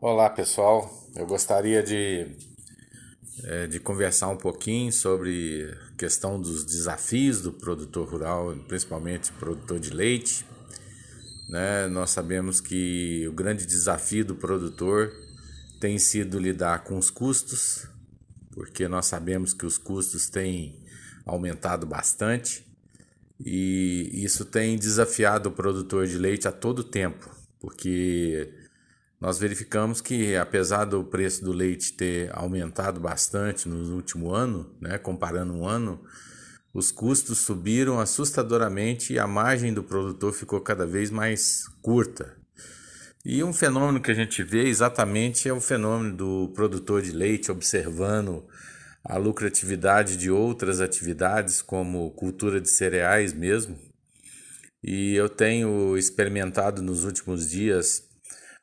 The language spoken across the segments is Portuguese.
Olá pessoal, eu gostaria de, é, de conversar um pouquinho sobre a questão dos desafios do produtor rural, principalmente produtor de leite. Né? Nós sabemos que o grande desafio do produtor tem sido lidar com os custos, porque nós sabemos que os custos têm aumentado bastante e isso tem desafiado o produtor de leite a todo tempo, porque nós verificamos que, apesar do preço do leite ter aumentado bastante no último ano, né, comparando um ano, os custos subiram assustadoramente e a margem do produtor ficou cada vez mais curta. E um fenômeno que a gente vê exatamente é o fenômeno do produtor de leite observando a lucratividade de outras atividades, como cultura de cereais mesmo. E eu tenho experimentado nos últimos dias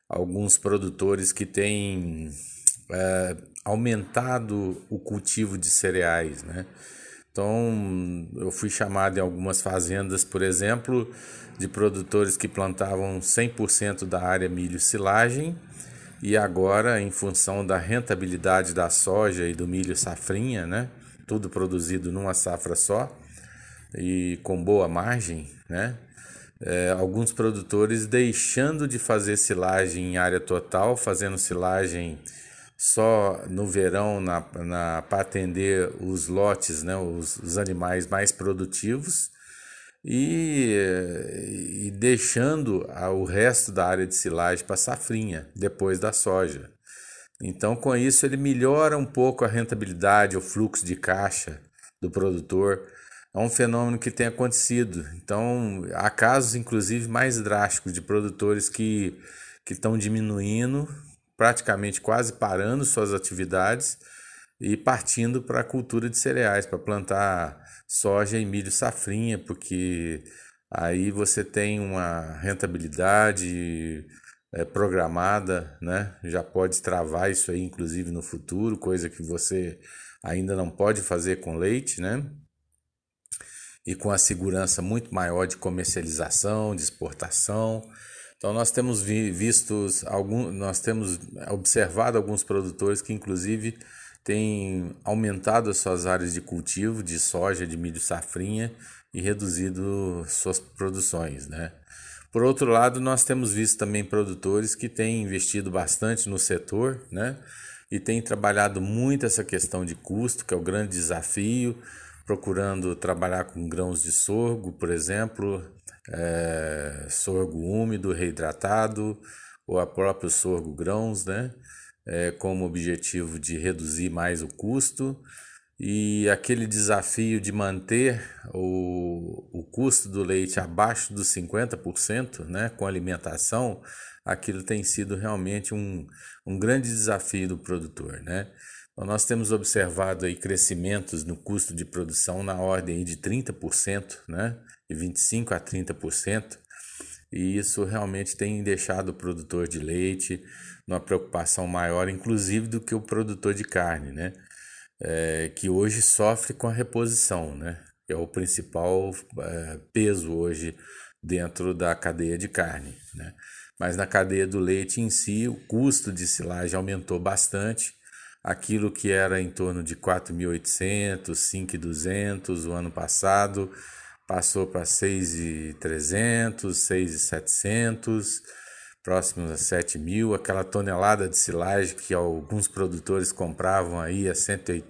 alguns produtores que têm é, aumentado o cultivo de cereais, né? Então, eu fui chamado em algumas fazendas, por exemplo, de produtores que plantavam 100% da área milho silagem e agora, em função da rentabilidade da soja e do milho safrinha, né? Tudo produzido numa safra só e com boa margem, né? É, alguns produtores deixando de fazer silagem em área total, fazendo silagem só no verão na, na, para atender os lotes, né, os, os animais mais produtivos e, e deixando a, o resto da área de silagem para safrinha, depois da soja. Então, com isso, ele melhora um pouco a rentabilidade, o fluxo de caixa do produtor é um fenômeno que tem acontecido. Então, há casos, inclusive, mais drásticos de produtores que, que estão diminuindo, praticamente quase parando suas atividades e partindo para a cultura de cereais, para plantar soja e milho safrinha, porque aí você tem uma rentabilidade é, programada, né? Já pode travar isso aí, inclusive no futuro, coisa que você ainda não pode fazer com leite, né? E com a segurança muito maior de comercialização, de exportação. Então nós temos visto algum, nós temos observado alguns produtores que inclusive têm aumentado as suas áreas de cultivo de soja, de milho safrinha e reduzido suas produções, né? Por outro lado, nós temos visto também produtores que têm investido bastante no setor, né? E têm trabalhado muito essa questão de custo, que é o grande desafio, procurando trabalhar com grãos de sorgo, por exemplo, é, sorgo úmido, reidratado, ou a próprio sorgo grãos, né? É, como objetivo de reduzir mais o custo e aquele desafio de manter o, o custo do leite abaixo dos 50%, né, com alimentação, aquilo tem sido realmente um, um grande desafio do produtor, né? Então, nós temos observado aí crescimentos no custo de produção na ordem de 30%, né? de 25% a 30%, e isso realmente tem deixado o produtor de leite numa preocupação maior, inclusive do que o produtor de carne, né? É, que hoje sofre com a reposição, né? é o principal é, peso hoje dentro da cadeia de carne. Né? Mas na cadeia do leite em si, o custo de silagem aumentou bastante aquilo que era em torno de 4.800, 5.200 o ano passado, passou para 6.300, 6.700, próximos a 7 mil, aquela tonelada de silagem que alguns produtores compravam aí a, 100,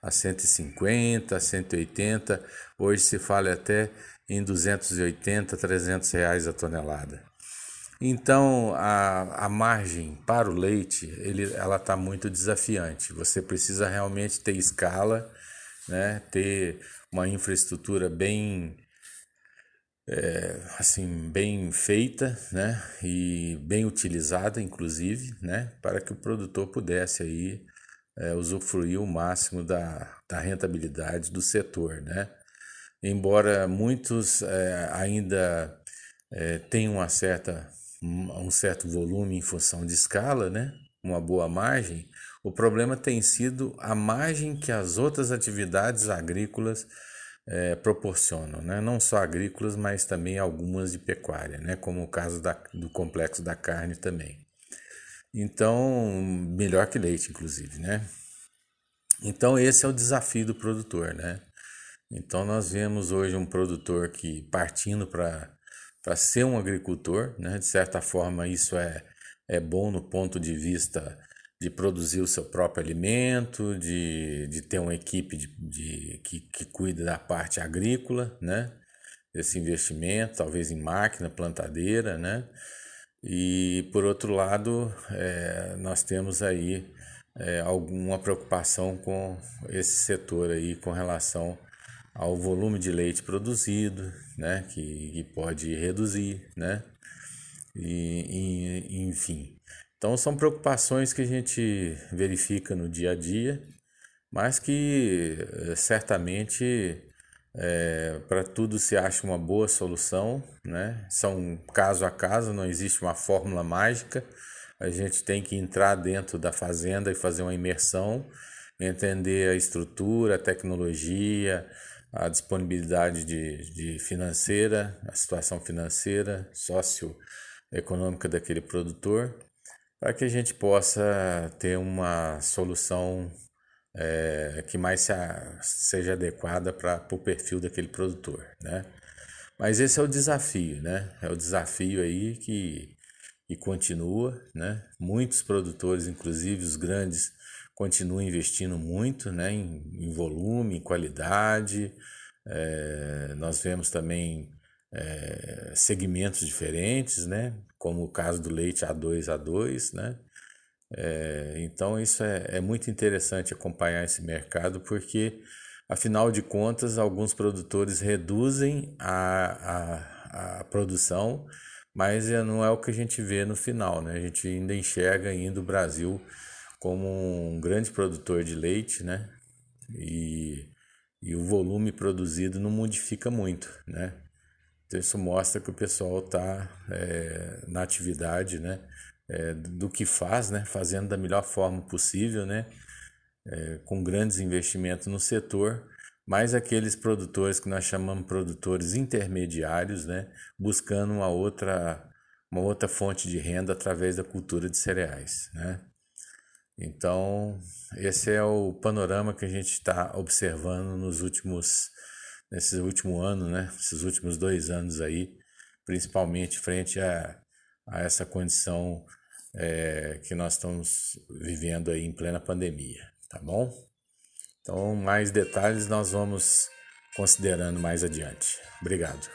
a 150, a 180, hoje se fala até em 280, 300 reais a tonelada. Então, a, a margem para o leite, ele, ela está muito desafiante. Você precisa realmente ter escala, né? ter uma infraestrutura bem, é, assim, bem feita né? e bem utilizada, inclusive, né? para que o produtor pudesse aí, é, usufruir o máximo da, da rentabilidade do setor. Né? Embora muitos é, ainda é, tenham uma certa um certo volume em função de escala, né? uma boa margem, o problema tem sido a margem que as outras atividades agrícolas é, proporcionam, né? não só agrícolas, mas também algumas de pecuária, né? como o caso da, do complexo da carne também. Então, melhor que leite, inclusive, né? Então, esse é o desafio do produtor, né? Então, nós vemos hoje um produtor que partindo para ser um agricultor, né? De certa forma, isso é, é bom no ponto de vista de produzir o seu próprio alimento, de, de ter uma equipe de, de, que, que cuida da parte agrícola, né? Esse investimento, talvez em máquina, plantadeira, né? E por outro lado, é, nós temos aí é, alguma preocupação com esse setor aí com relação ao volume de leite produzido, né? Que, que pode reduzir, né? E, e enfim, então são preocupações que a gente verifica no dia a dia, mas que eh, certamente é, para tudo se acha uma boa solução, né? São caso a caso, não existe uma fórmula mágica. A gente tem que entrar dentro da fazenda e fazer uma imersão, entender a estrutura, a tecnologia, a disponibilidade de, de financeira, a situação financeira, socioeconômica daquele produtor para que a gente possa ter uma solução é, que mais se a, seja adequada para o perfil daquele produtor, né? Mas esse é o desafio, né? É o desafio aí que, que continua, né? Muitos produtores, inclusive os grandes, continuam investindo muito, né? Em, em volume, em qualidade. É, nós vemos também é, segmentos diferentes, né? Como o caso do leite A2 A2, né? É, então isso é, é muito interessante acompanhar esse mercado porque afinal de contas alguns produtores reduzem a, a, a produção, mas é, não é o que a gente vê no final, né? A gente ainda enxerga ainda o Brasil como um grande produtor de leite, né? E, e o volume produzido não modifica muito, né? Então isso mostra que o pessoal está é, na atividade, né? É, do que faz, né? Fazendo da melhor forma possível, né? É, com grandes investimentos no setor, mas aqueles produtores que nós chamamos produtores intermediários, né? Buscando uma outra, uma outra fonte de renda através da cultura de cereais, né? Então, esse é o panorama que a gente está observando nos últimos nesse último ano, né? Esses últimos dois anos aí, principalmente frente a, a essa condição é, que nós estamos vivendo aí em plena pandemia, tá bom? Então, mais detalhes nós vamos considerando mais adiante. Obrigado.